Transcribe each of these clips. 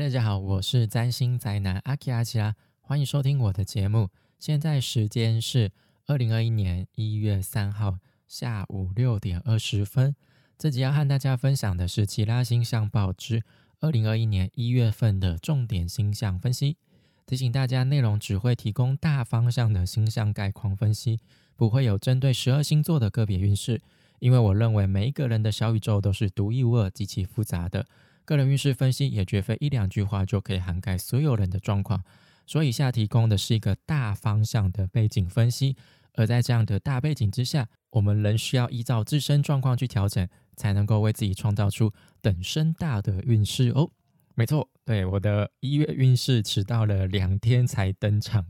大家好，我是占星宅男阿奇阿奇拉，欢迎收听我的节目。现在时间是二零二一年一月三号下午六点二十分。这集要和大家分享的是《奇拉星象报》之二零二一年一月份的重点星象分析。提醒大家，内容只会提供大方向的星象概况分析，不会有针对十二星座的个别运势。因为我认为每一个人的小宇宙都是独一无二、极其复杂的。个人运势分析也绝非一两句话就可以涵盖所有人的状况，所以下提供的是一个大方向的背景分析。而在这样的大背景之下，我们仍需要依照自身状况去调整，才能够为自己创造出等身大的运势哦。没错，对我的一月运势迟到了两天才登场，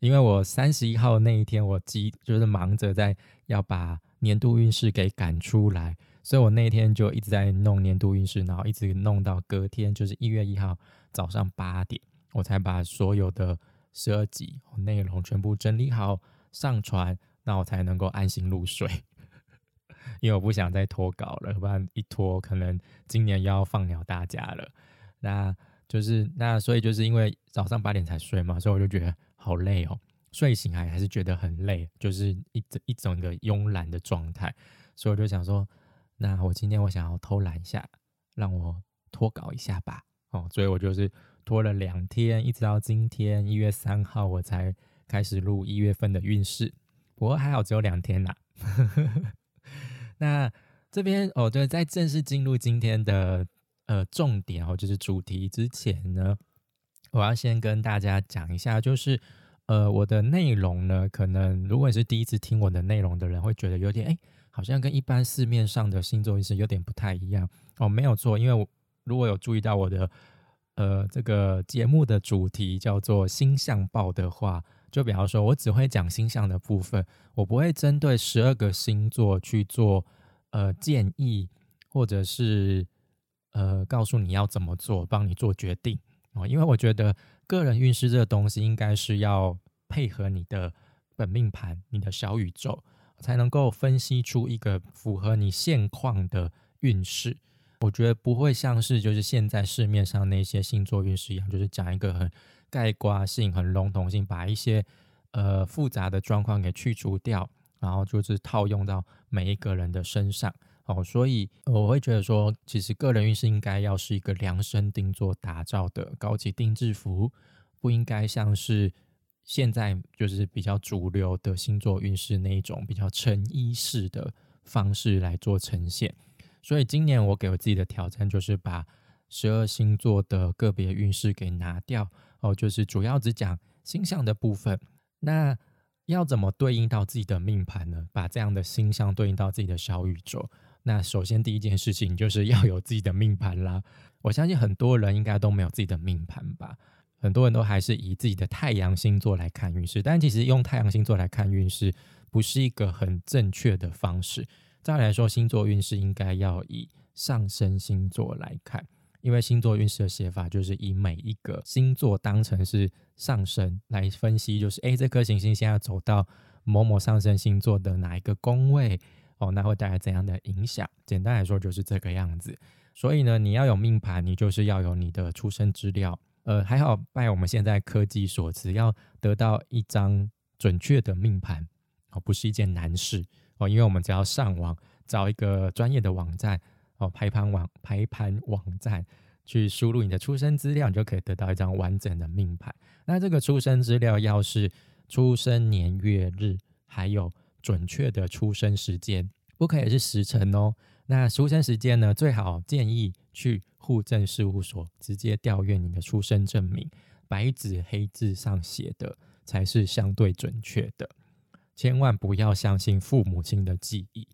因为我三十一号那一天我急就是忙着在要把年度运势给赶出来。所以我那天就一直在弄年度运势，然后一直弄到隔天，就是一月一号早上八点，我才把所有的十二集内容全部整理好上传，那我才能够安心入睡。因为我不想再拖稿了，不然一拖可能今年要放鸟大家了。那就是那所以就是因为早上八点才睡嘛，所以我就觉得好累哦，睡醒还还是觉得很累，就是一整一整个慵懒的状态，所以我就想说。那我今天我想要偷懒一下，让我拖稿一下吧。哦，所以我就是拖了两天，一直到今天一月三号，我才开始录一月份的运势。不过还好，只有两天呐。那这边哦，对，在正式进入今天的呃重点哦，就是主题之前呢，我要先跟大家讲一下，就是呃我的内容呢，可能如果你是第一次听我的内容的人，会觉得有点哎。好像跟一般市面上的星座运势有点不太一样哦，没有错，因为我如果有注意到我的呃这个节目的主题叫做星象报的话，就比方说我只会讲星象的部分，我不会针对十二个星座去做呃建议，或者是呃告诉你要怎么做，帮你做决定哦，因为我觉得个人运势这个东西应该是要配合你的本命盘，你的小宇宙。才能够分析出一个符合你现况的运势。我觉得不会像是就是现在市面上那些星座运势一样，就是讲一个很概括性、很笼统性，把一些呃复杂的状况给去除掉，然后就是套用到每一个人的身上。哦，所以我会觉得说，其实个人运势应该要是一个量身定做打造的高级定制服，不应该像是。现在就是比较主流的星座运势那一种比较成衣式的方式来做呈现，所以今年我给我自己的挑战就是把十二星座的个别运势给拿掉哦，就是主要只讲星象的部分。那要怎么对应到自己的命盘呢？把这样的星象对应到自己的小宇宙。那首先第一件事情就是要有自己的命盘啦。我相信很多人应该都没有自己的命盘吧。很多人都还是以自己的太阳星座来看运势，但其实用太阳星座来看运势不是一个很正确的方式。再来说，星座运势应该要以上升星座来看，因为星座运势的写法就是以每一个星座当成是上升来分析，就是诶，这颗行星现在走到某某上升星座的哪一个宫位哦，那会带来怎样的影响？简单来说就是这个样子。所以呢，你要有命盘，你就是要有你的出生资料。呃，还好拜我们现在科技所赐，要得到一张准确的命盘哦，不是一件难事哦，因为我们只要上网找一个专业的网站哦，排盘网排盘网站去输入你的出生资料，你就可以得到一张完整的命盘。那这个出生资料要是出生年月日，还有准确的出生时间，不可以是时辰哦。那出生时间呢，最好建议去。户政事务所直接调阅你的出生证明，白纸黑字上写的才是相对准确的。千万不要相信父母亲的记忆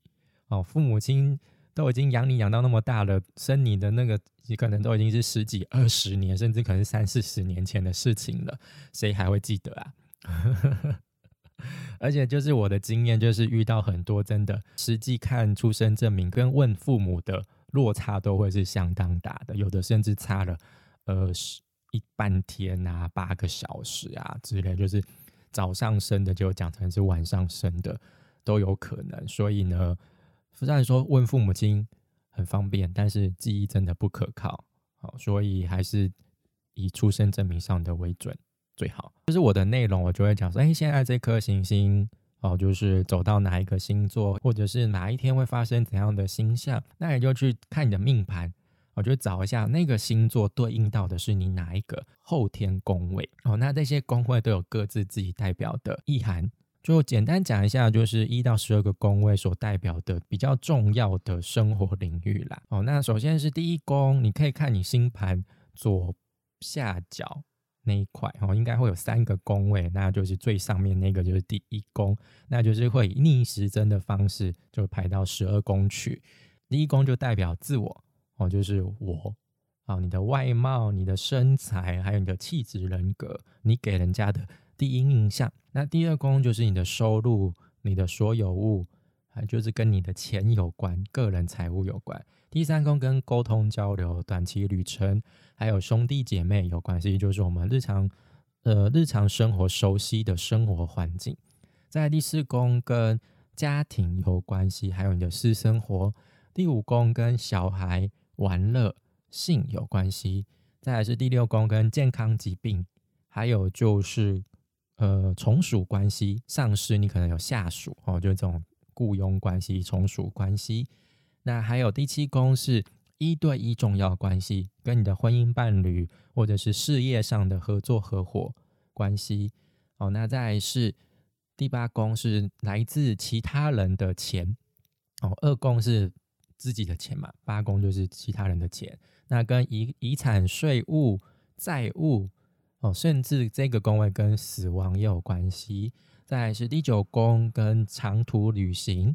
哦，父母亲都已经养你养到那么大了，生你的那个你可能都已经是十几二十年，甚至可能三四十年前的事情了，谁还会记得啊？而且就是我的经验，就是遇到很多真的实际看出生证明跟问父母的。落差都会是相当大的，有的甚至差了呃一半天啊，八个小时啊之类，就是早上生的就讲成是晚上生的都有可能。所以呢，虽然说问父母亲很方便，但是记忆真的不可靠。好，所以还是以出生证明上的为准最好。就是我的内容，我就会讲说，哎，现在这颗行星哦，就是走到哪一个星座，或者是哪一天会发生怎样的星象，那你就去看你的命盘，我就找一下那个星座对应到的是你哪一个后天宫位哦。那这些宫位都有各自自己代表的意涵。就简单讲一下，就是一到十二个宫位所代表的比较重要的生活领域啦。哦，那首先是第一宫，你可以看你星盘左下角那一块哦，应该会有三个宫位，那就是最上面那个就是第一宫，那就是会逆时针的方式就排到十二宫去。第一宫就代表自我哦，就是我哦，你的外貌、你的身材，还有你的气质、人格，你给人家的。第一印象，那第二宫就是你的收入、你的所有物，啊就是跟你的钱有关、个人财务有关。第三宫跟沟通交流、短期旅程，还有兄弟姐妹有关系，就是我们日常呃日常生活熟悉的生活环境。在第四宫跟家庭有关系，还有你的私生活。第五宫跟小孩、玩乐、性有关系。再来是第六宫跟健康、疾病，还有就是。呃，从属关系，上司你可能有下属哦，就是这种雇佣关系、从属关系。那还有第七宫是一对一重要关系，跟你的婚姻伴侣或者是事业上的合作合伙关系。哦，那再是第八宫是来自其他人的钱。哦，二宫是自己的钱嘛，八宫就是其他人的钱。那跟遗遗产、税务、债务。哦，甚至这个宫位跟死亡也有关系。再来是第九宫，跟长途旅行、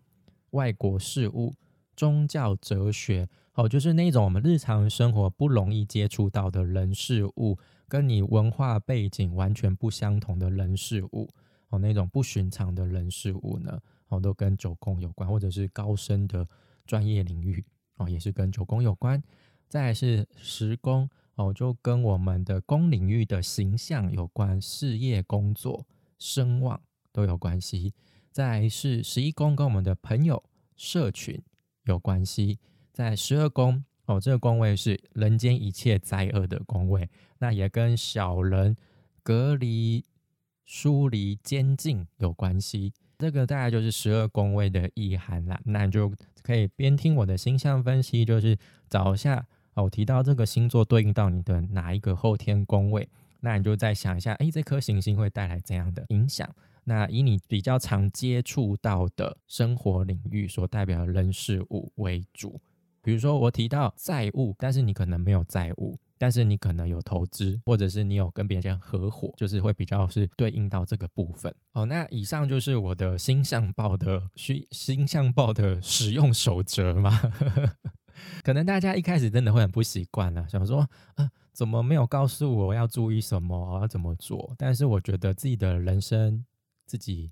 外国事务、宗教、哲学，哦，就是那种我们日常生活不容易接触到的人事物，跟你文化背景完全不相同的人事物，哦，那种不寻常的人事物呢，哦，都跟九宫有关，或者是高深的专业领域，哦，也是跟九宫有关。再来是十宫。哦，就跟我们的宫领域的形象有关，事业、工作、声望都有关系。再来是十一宫跟我们的朋友、社群有关系。在十二宫，哦，这个宫位是人间一切灾厄的宫位，那也跟小人、隔离、疏离、监禁有关系。这个大概就是十二宫位的意涵啦。那你就可以边听我的星象分析，就是找一下。我提到这个星座对应到你的哪一个后天宫位，那你就再想一下，哎，这颗行星会带来怎样的影响？那以你比较常接触到的生活领域所代表的人事物为主。比如说我提到债务，但是你可能没有债务，但是你可能有投资，或者是你有跟别人合伙，就是会比较是对应到这个部分。哦，那以上就是我的星象报的需星象报的使用守则嘛。可能大家一开始真的会很不习惯啊，想说，呃，怎么没有告诉我要注意什么，要怎么做？但是我觉得自己的人生自己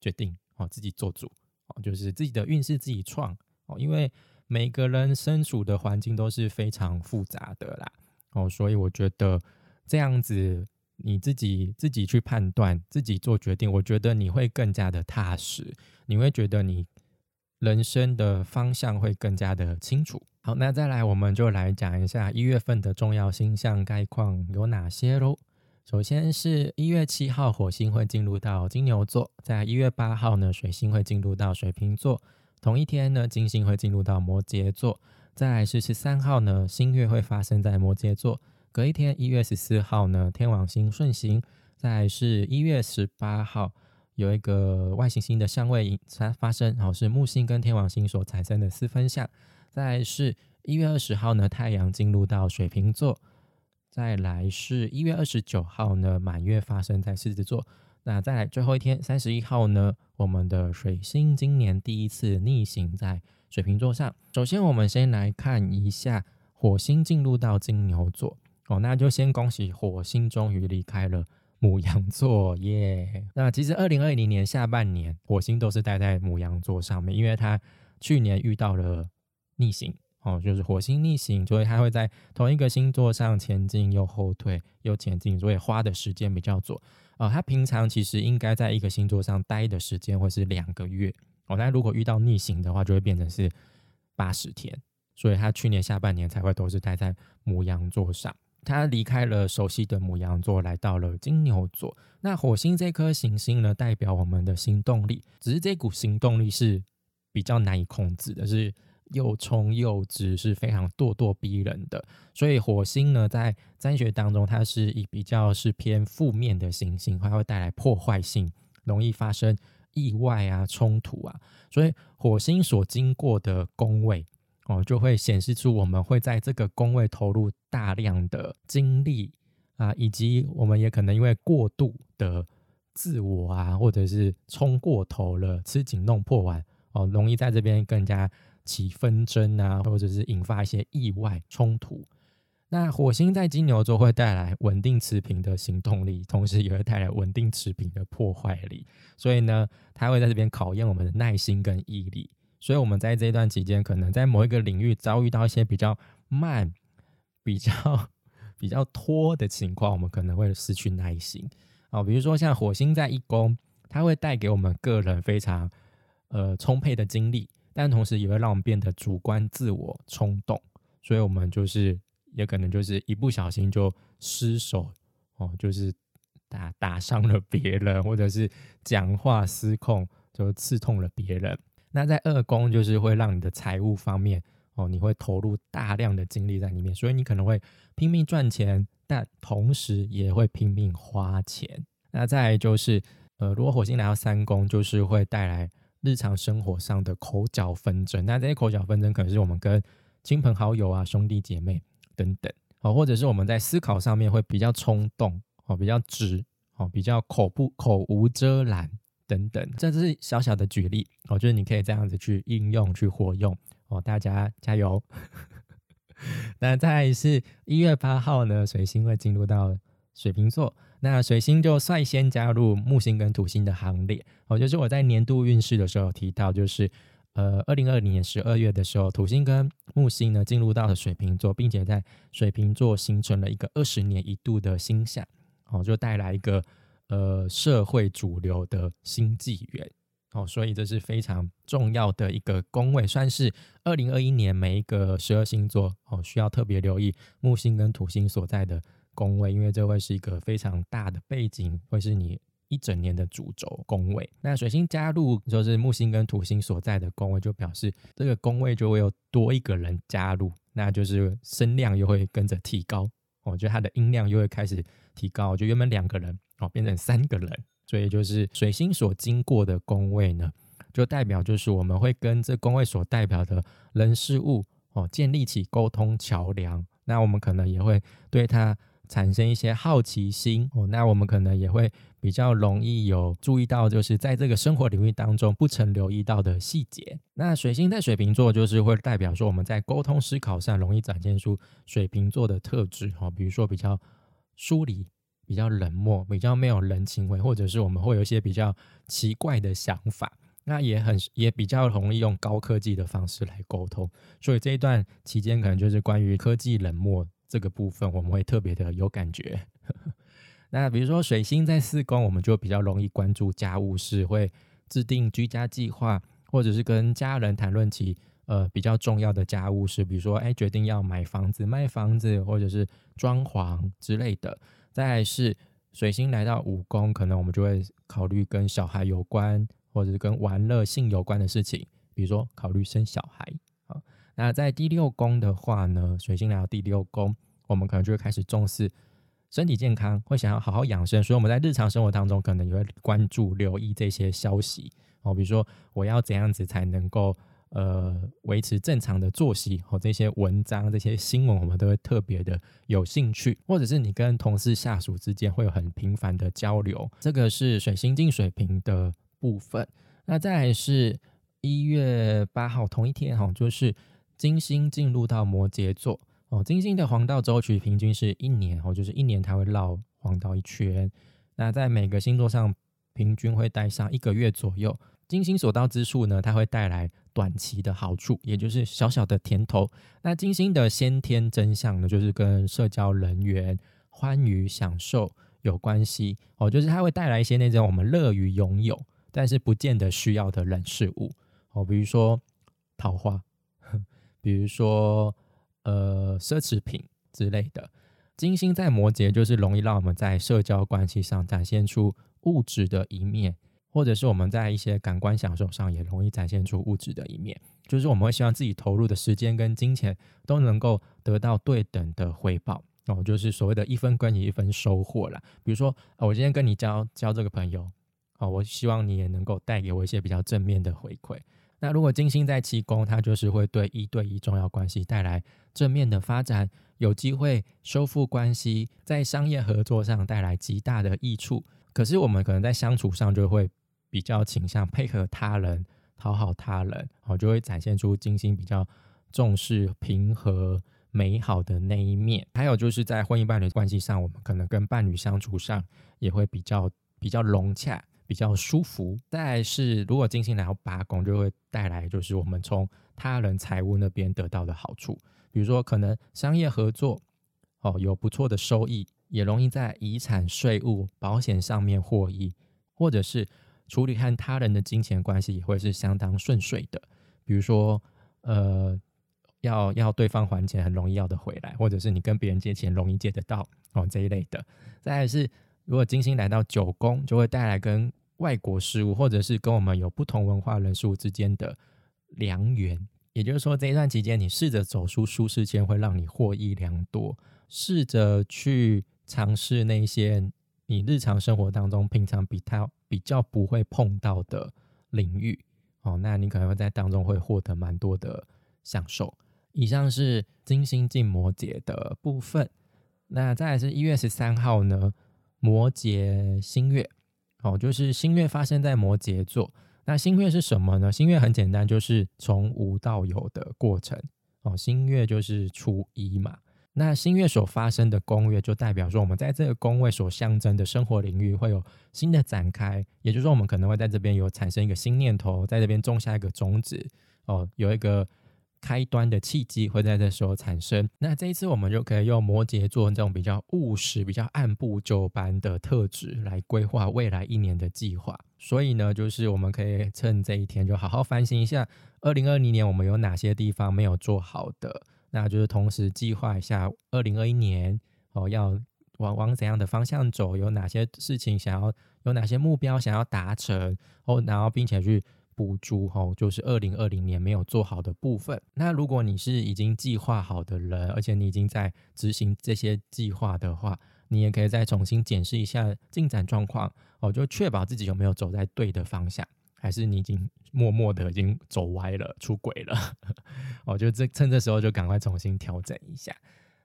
决定哦，自己做主哦，就是自己的运势自己创哦，因为每个人身处的环境都是非常复杂的啦哦，所以我觉得这样子你自己自己去判断，自己做决定，我觉得你会更加的踏实，你会觉得你。人生的方向会更加的清楚。好，那再来，我们就来讲一下一月份的重要星象概况有哪些喽。首先是一月七号，火星会进入到金牛座；在一月八号呢，水星会进入到水瓶座；同一天呢，金星会进入到摩羯座；再来是十三号呢，新月会发生在摩羯座；隔一天一月十四号呢，天王星顺行；再来是一月十八号。有一个外行星的相位发发生，然后是木星跟天王星所产生的四分相。再是一月二十号呢，太阳进入到水瓶座。再来是一月二十九号呢，满月发生在狮子座。那再来最后一天三十一号呢，我们的水星今年第一次逆行在水瓶座上。首先，我们先来看一下火星进入到金牛座。哦，那就先恭喜火星终于离开了。母羊座耶，那其实二零二零年下半年火星都是待在母羊座上面，因为它去年遇到了逆行哦，就是火星逆行，所以它会在同一个星座上前进又后退又前进，所以花的时间比较久哦。它平常其实应该在一个星座上待的时间会是两个月哦，但如果遇到逆行的话，就会变成是八十天，所以它去年下半年才会都是待在母羊座上。他离开了熟悉的母羊座，来到了金牛座。那火星这颗行星呢，代表我们的行动力，只是这股行动力是比较难以控制的，是又冲又直，是非常咄咄逼人的。所以火星呢，在占学当中，它是以比较是偏负面的行星，它会带来破坏性，容易发生意外啊、冲突啊。所以火星所经过的宫位。哦，就会显示出我们会在这个宫位投入大量的精力啊，以及我们也可能因为过度的自我啊，或者是冲过头了，吃紧弄破碗哦，容易在这边更加起纷争啊，或者是引发一些意外冲突。那火星在金牛座会带来稳定持平的行动力，同时也会带来稳定持平的破坏力，所以呢，它会在这边考验我们的耐心跟毅力。所以，我们在这一段期间，可能在某一个领域遭遇到一些比较慢、比较 比较拖的情况，我们可能会失去耐心啊。比如说，像火星在一宫，它会带给我们个人非常呃充沛的精力，但同时也会让我们变得主观、自我、冲动。所以，我们就是也可能就是一不小心就失手哦，就是打打伤了别人，或者是讲话失控就刺痛了别人。那在二宫就是会让你的财务方面哦，你会投入大量的精力在里面，所以你可能会拼命赚钱，但同时也会拼命花钱。那再就是，呃，如果火星来到三宫，就是会带来日常生活上的口角纷争。那这些口角纷争可能是我们跟亲朋好友啊、兄弟姐妹等等哦，或者是我们在思考上面会比较冲动哦，比较直哦，比较口不口无遮拦。等等，这只是小小的举例，我觉得你可以这样子去应用、去活用哦。大家加油！那再是一月八号呢，水星会进入到水瓶座，那水星就率先加入木星跟土星的行列。哦，就是我在年度运势的时候提到，就是呃，二零二零年十二月的时候，土星跟木星呢进入到了水瓶座，并且在水瓶座形成了一个二十年一度的星象，哦，就带来一个。呃，社会主流的新纪元哦，所以这是非常重要的一个宫位，算是二零二一年每一个十二星座哦需要特别留意木星跟土星所在的宫位，因为这会是一个非常大的背景，会是你一整年的主轴宫位。那水星加入就是木星跟土星所在的宫位，就表示这个宫位就会有多一个人加入，那就是声量又会跟着提高，我觉得它的音量又会开始提高，就原本两个人。哦，变成三个人，所以就是水星所经过的宫位呢，就代表就是我们会跟这宫位所代表的人事物哦建立起沟通桥梁。那我们可能也会对它产生一些好奇心哦。那我们可能也会比较容易有注意到，就是在这个生活领域当中不曾留意到的细节。那水星在水瓶座，就是会代表说我们在沟通思考上容易展现出水瓶座的特质哦，比如说比较疏离。比较冷漠，比较没有人情味，或者是我们会有一些比较奇怪的想法，那也很也比较容易用高科技的方式来沟通。所以这一段期间，可能就是关于科技冷漠这个部分，我们会特别的有感觉。那比如说水星在四宫，我们就比较容易关注家务事，会制定居家计划，或者是跟家人谈论起呃比较重要的家务事，比如说哎决定要买房子、卖房子，或者是装潢之类的。再是水星来到五宫，可能我们就会考虑跟小孩有关，或者是跟玩乐性有关的事情，比如说考虑生小孩。好，那在第六宫的话呢，水星来到第六宫，我们可能就会开始重视身体健康，会想要好好养生，所以我们在日常生活当中可能也会关注、留意这些消息。哦，比如说我要怎样子才能够。呃，维持正常的作息和这些文章、这些新闻，我们都会特别的有兴趣，或者是你跟同事、下属之间会有很频繁的交流。这个是水星进水平的部分。那再来是一月八号同一天哈，就是金星进入到摩羯座哦。金星的黄道周期平均是一年哦，就是一年它会绕黄道一圈。那在每个星座上平均会待上一个月左右。金星所到之处呢，它会带来。短期的好处，也就是小小的甜头。那金星的先天真相呢，就是跟社交人员、欢愉享受有关系哦，就是它会带来一些那种我们乐于拥有，但是不见得需要的人事物哦，比如说桃花，比如说呃奢侈品之类的。金星在摩羯，就是容易让我们在社交关系上展现出物质的一面，或者是我们在一些感官享受上也容易展现出物质的一面。就是我们会希望自己投入的时间跟金钱都能够得到对等的回报哦，就是所谓的一分耕耘一分收获啦。比如说，我今天跟你交交这个朋友，哦，我希望你也能够带给我一些比较正面的回馈。那如果金星在七宫，它就是会对一对一重要关系带来正面的发展，有机会修复关系，在商业合作上带来极大的益处。可是我们可能在相处上就会比较倾向配合他人、讨好他人，哦，就会展现出金星比较重视平和美好的那一面。还有就是在婚姻伴侣关系上，我们可能跟伴侣相处上也会比较比较融洽。比较舒服。再是，如果金星来到八宫，就会带来就是我们从他人财务那边得到的好处，比如说可能商业合作哦有不错的收益，也容易在遗产、税务、保险上面获益，或者是处理和他人的金钱关系也会是相当顺遂的。比如说，呃，要要对方还钱很容易要得回来，或者是你跟别人借钱容易借得到哦这一类的。再是。如果金星来到九宫，就会带来跟外国事物，或者是跟我们有不同文化人事物之间的良缘。也就是说，这一段期间，你试着走出舒适圈，会让你获益良多。试着去尝试那些你日常生活当中平常比他比较不会碰到的领域，哦，那你可能会在当中会获得蛮多的享受。以上是金星进摩羯的部分。那再来是一月十三号呢？摩羯新月，哦，就是新月发生在摩羯座。那新月是什么呢？新月很简单，就是从无到有的过程。哦，新月就是初一嘛。那新月所发生的宫月，就代表说我们在这个宫位所象征的生活领域会有新的展开。也就是说，我们可能会在这边有产生一个新念头，在这边种下一个种子。哦，有一个。开端的契机会在这时候产生。那这一次我们就可以用摩羯座这种比较务实、比较按部就班的特质来规划未来一年的计划。所以呢，就是我们可以趁这一天就好好反省一下，二零二零年我们有哪些地方没有做好的。那就是同时计划一下二零二一年哦，要往往怎样的方向走，有哪些事情想要，有哪些目标想要达成哦，然后并且去。补足哈，就是二零二零年没有做好的部分。那如果你是已经计划好的人，而且你已经在执行这些计划的话，你也可以再重新检视一下进展状况哦，就确保自己有没有走在对的方向，还是你已经默默的已经走歪了、出轨了。哦，就这趁这时候就赶快重新调整一下。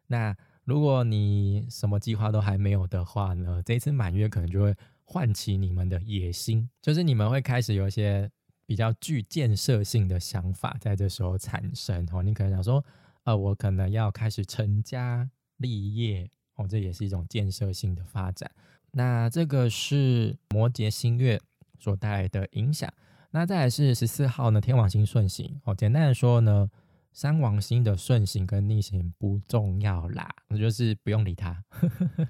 那如果你什么计划都还没有的话呢，这一次满月可能就会唤起你们的野心，就是你们会开始有一些。比较具建设性的想法在这时候产生哦，你可能想说，呃，我可能要开始成家立业哦，这也是一种建设性的发展。那这个是摩羯星月所带来的影响。那再来是十四号呢，天王星顺行哦。简单的说呢，三王星的顺行跟逆行不重要啦，就是不用理它。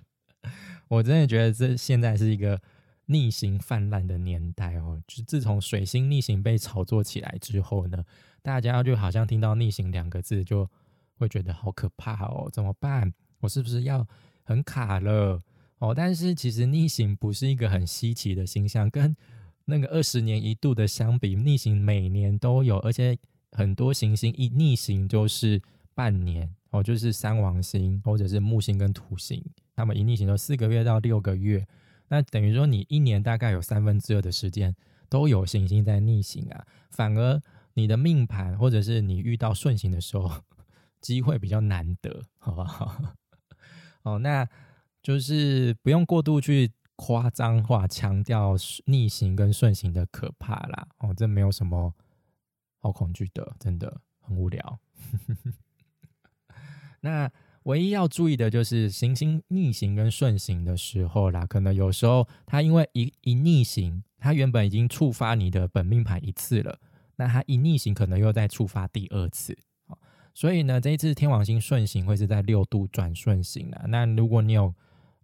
我真的觉得这现在是一个。逆行泛滥的年代哦，就自从水星逆行被炒作起来之后呢，大家就好像听到逆行两个字就会觉得好可怕哦，怎么办？我是不是要很卡了哦？但是其实逆行不是一个很稀奇的星象，跟那个二十年一度的相比，逆行每年都有，而且很多行星一逆行就是半年哦，就是三王星或者是木星跟土星，他们一逆行都四个月到六个月。那等于说，你一年大概有三分之二的时间都有行星在逆行啊，反而你的命盘或者是你遇到顺行的时候，机会比较难得，好不好？哦，那就是不用过度去夸张化强调逆行跟顺行的可怕啦。哦，这没有什么好恐惧的，真的很无聊。那。唯一要注意的就是行星逆行跟顺行的时候啦，可能有时候它因为一一逆行，它原本已经触发你的本命盘一次了，那它一逆行可能又再触发第二次，所以呢，这一次天王星顺行会是在六度转顺行啊。那如果你有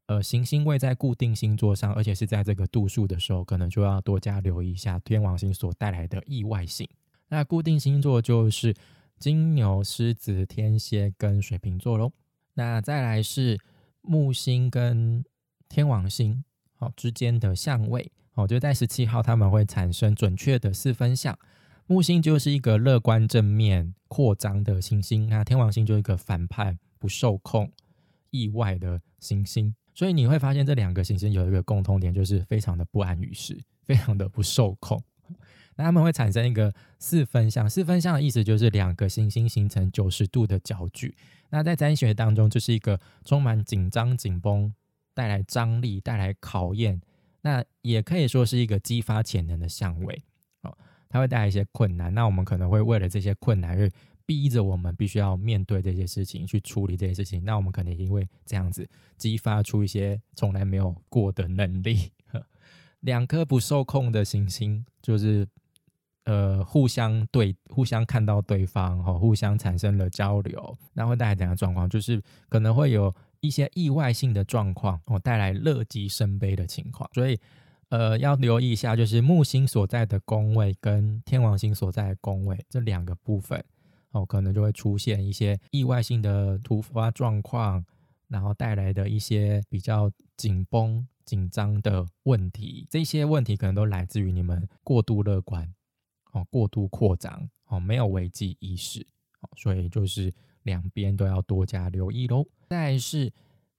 呃行星位在固定星座上，而且是在这个度数的时候，可能就要多加留意一下天王星所带来的意外性。那固定星座就是金牛、狮子、天蝎跟水瓶座喽。那再来是木星跟天王星好之间的相位哦，就在十七号他们会产生准确的四分相。木星就是一个乐观正面扩张的行星，那天王星就是一个反叛不受控意外的行星。所以你会发现这两个行星有一个共通点，就是非常的不安于世，非常的不受控。那他们会产生一个四分相，四分相的意思就是两个行星形成九十度的角距。那在占星学当中，就是一个充满紧张、紧绷，带来张力、带来考验。那也可以说是一个激发潜能的相位哦，它会带来一些困难。那我们可能会为了这些困难，会逼着我们必须要面对这些事情，去处理这些事情。那我们可能因为这样子，激发出一些从来没有过的能力。两颗不受控的行星，就是。呃，互相对，互相看到对方，哈，互相产生了交流，那会带来怎样的状况？就是可能会有一些意外性的状况，哦，带来乐极生悲的情况。所以，呃，要留意一下，就是木星所在的宫位跟天王星所在的宫位这两个部分，哦，可能就会出现一些意外性的突发状况，然后带来的一些比较紧绷、紧张的问题。这些问题可能都来自于你们过度乐观。哦，过度扩张哦，没有危机意识哦，所以就是两边都要多加留意喽。再是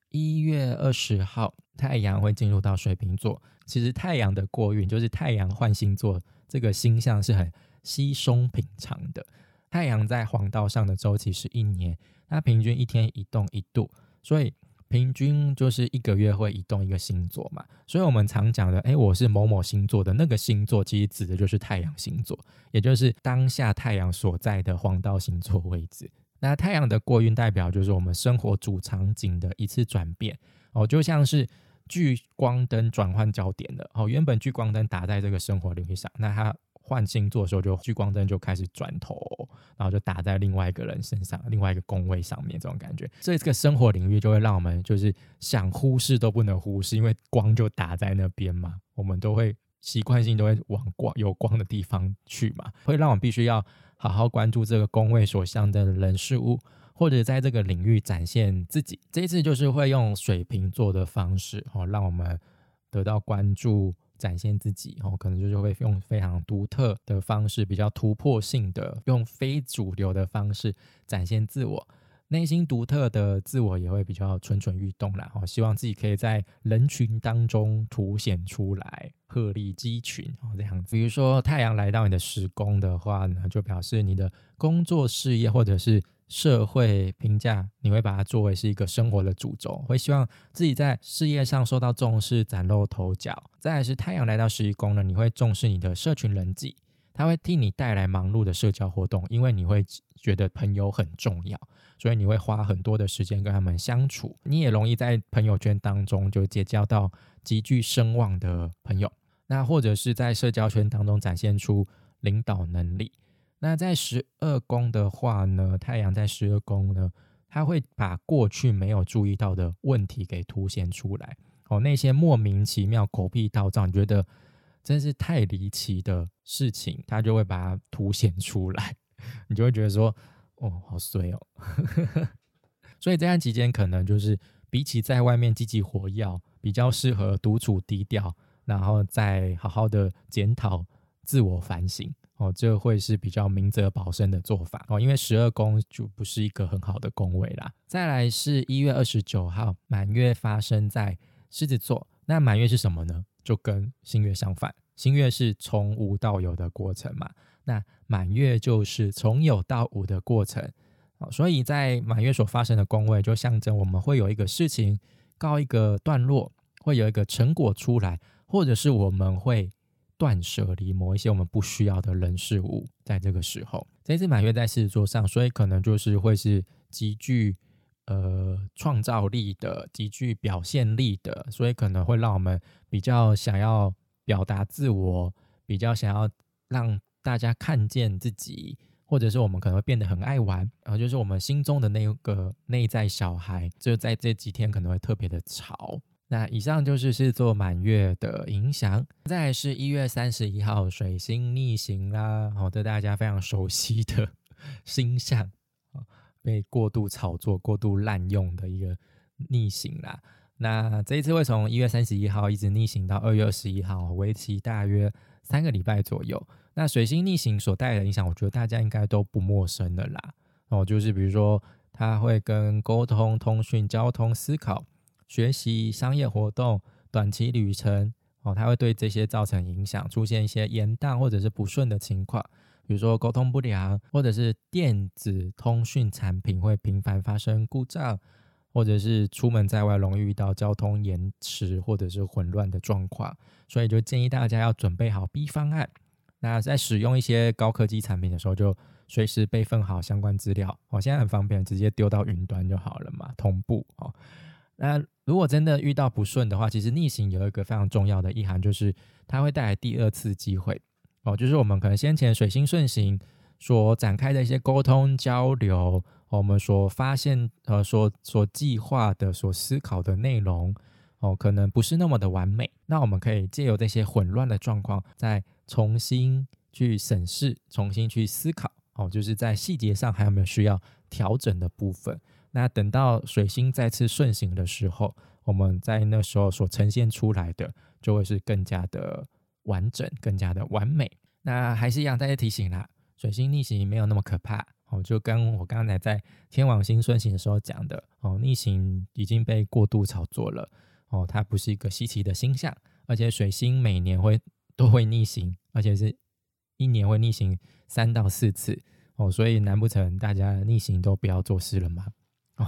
一月二十号，太阳会进入到水瓶座。其实太阳的过运，就是太阳换星座这个星象是很稀松平常的。太阳在黄道上的周期是一年，它平均一天移动一度，所以。平均就是一个月会移动一个星座嘛，所以我们常讲的，哎，我是某某星座的那个星座，其实指的就是太阳星座，也就是当下太阳所在的黄道星座位置。那太阳的过运代表就是我们生活主场景的一次转变哦，就像是聚光灯转换焦点了哦，原本聚光灯打在这个生活领域上，那它。换星座的时候，就聚光灯就开始转头，然后就打在另外一个人身上，另外一个宫位上面，这种感觉。所以这个生活领域就会让我们就是想忽视都不能忽视，因为光就打在那边嘛，我们都会习惯性都会往光有光的地方去嘛，会让我们必须要好好关注这个宫位所象征的人事物，或者在这个领域展现自己。这一次就是会用水瓶座的方式，哦，让我们得到关注。展现自己哦，可能就是会用非常独特的方式，比较突破性的，用非主流的方式展现自我，内心独特的自我也会比较蠢蠢欲动啦。哦，希望自己可以在人群当中凸显出来，鹤立鸡群哦这样子。比如说太阳来到你的时宫的话呢，就表示你的工作事业或者是。社会评价，你会把它作为是一个生活的主轴，会希望自己在事业上受到重视，崭露头角。再来是太阳来到十一宫呢，你会重视你的社群人际，它会替你带来忙碌的社交活动，因为你会觉得朋友很重要，所以你会花很多的时间跟他们相处。你也容易在朋友圈当中就结交到极具声望的朋友，那或者是在社交圈当中展现出领导能力。那在十二宫的话呢，太阳在十二宫呢，它会把过去没有注意到的问题给凸显出来。哦，那些莫名其妙、狗屁倒灶，你觉得真是太离奇的事情，它就会把它凸显出来。你就会觉得说，哦，好衰哦。所以这段期间，可能就是比起在外面积极活跃，比较适合独处低调，然后再好好的检讨、自我反省。哦，这会是比较明哲保身的做法哦，因为十二宫就不是一个很好的宫位啦。再来是一月二十九号满月发生在狮子座，那满月是什么呢？就跟新月相反，新月是从无到有的过程嘛，那满月就是从有到无的过程。哦，所以在满月所发生的宫位，就象征我们会有一个事情告一个段落，会有一个成果出来，或者是我们会。断舍离某一些我们不需要的人事物，在这个时候，这次满月在狮子座上，所以可能就是会是极具呃创造力的、极具表现力的，所以可能会让我们比较想要表达自我，比较想要让大家看见自己，或者是我们可能会变得很爱玩，然后就是我们心中的那个内在小孩，就在这几天可能会特别的潮。那以上就是是做满月的影响，再是一月三十一号水星逆行啦，好的，大家非常熟悉的 星象被过度炒作、过度滥用的一个逆行啦。那这一次会从一月三十一号一直逆行到二月二十一号，为期大约三个礼拜左右。那水星逆行所带来的影响，我觉得大家应该都不陌生的啦。哦，就是比如说，它会跟沟通、通讯、交通、思考、学习、商业活动、短期旅程，哦，它会对这些造成影响，出现一些延宕或者是不顺的情况。比如说沟通不良，或者是电子通讯产品会频繁发生故障。或者是出门在外容易遇到交通延迟或者是混乱的状况，所以就建议大家要准备好 B 方案。那在使用一些高科技产品的时候，就随时备份好相关资料。哦，现在很方便，直接丢到云端就好了嘛，同步哦。那如果真的遇到不顺的话，其实逆行有一个非常重要的意涵，就是它会带来第二次机会。哦，就是我们可能先前水星顺行所展开的一些沟通交流。我们所发现，呃，所所计划的、所思考的内容，哦，可能不是那么的完美。那我们可以借由这些混乱的状况，再重新去审视、重新去思考，哦，就是在细节上还有没有需要调整的部分。那等到水星再次顺行的时候，我们在那时候所呈现出来的，就会是更加的完整、更加的完美。那还是一样，再次提醒啦，水星逆行没有那么可怕。哦，就跟我刚才在天王星顺行的时候讲的，哦，逆行已经被过度炒作了，哦，它不是一个稀奇的星象，而且水星每年会都会逆行，而且是一年会逆行三到四次，哦，所以难不成大家逆行都不要做事了吗？哦，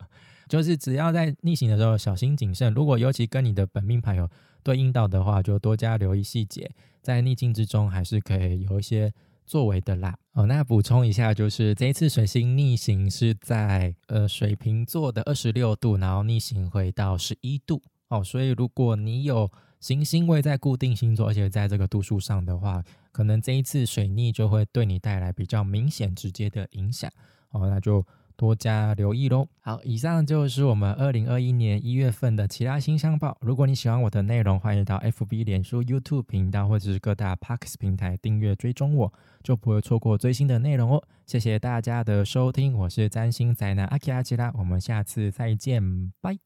就是只要在逆行的时候小心谨慎，如果尤其跟你的本命牌有对应到的话，就多加留意细节，在逆境之中还是可以有一些。作为的啦，哦，那补充一下，就是这一次水星逆行是在呃水瓶座的二十六度，然后逆行回到十一度，哦，所以如果你有行星位在固定星座，而且在这个度数上的话，可能这一次水逆就会对你带来比较明显直接的影响，哦，那就。多加留意喽。好，以上就是我们二零二一年一月份的其他星象报。如果你喜欢我的内容，欢迎到 FB、脸书、YouTube 频道或者是各大 Parks 平台订阅追踪我，就不会错过最新的内容哦。谢谢大家的收听，我是占星宅男阿基阿吉拉，我们下次再见，拜。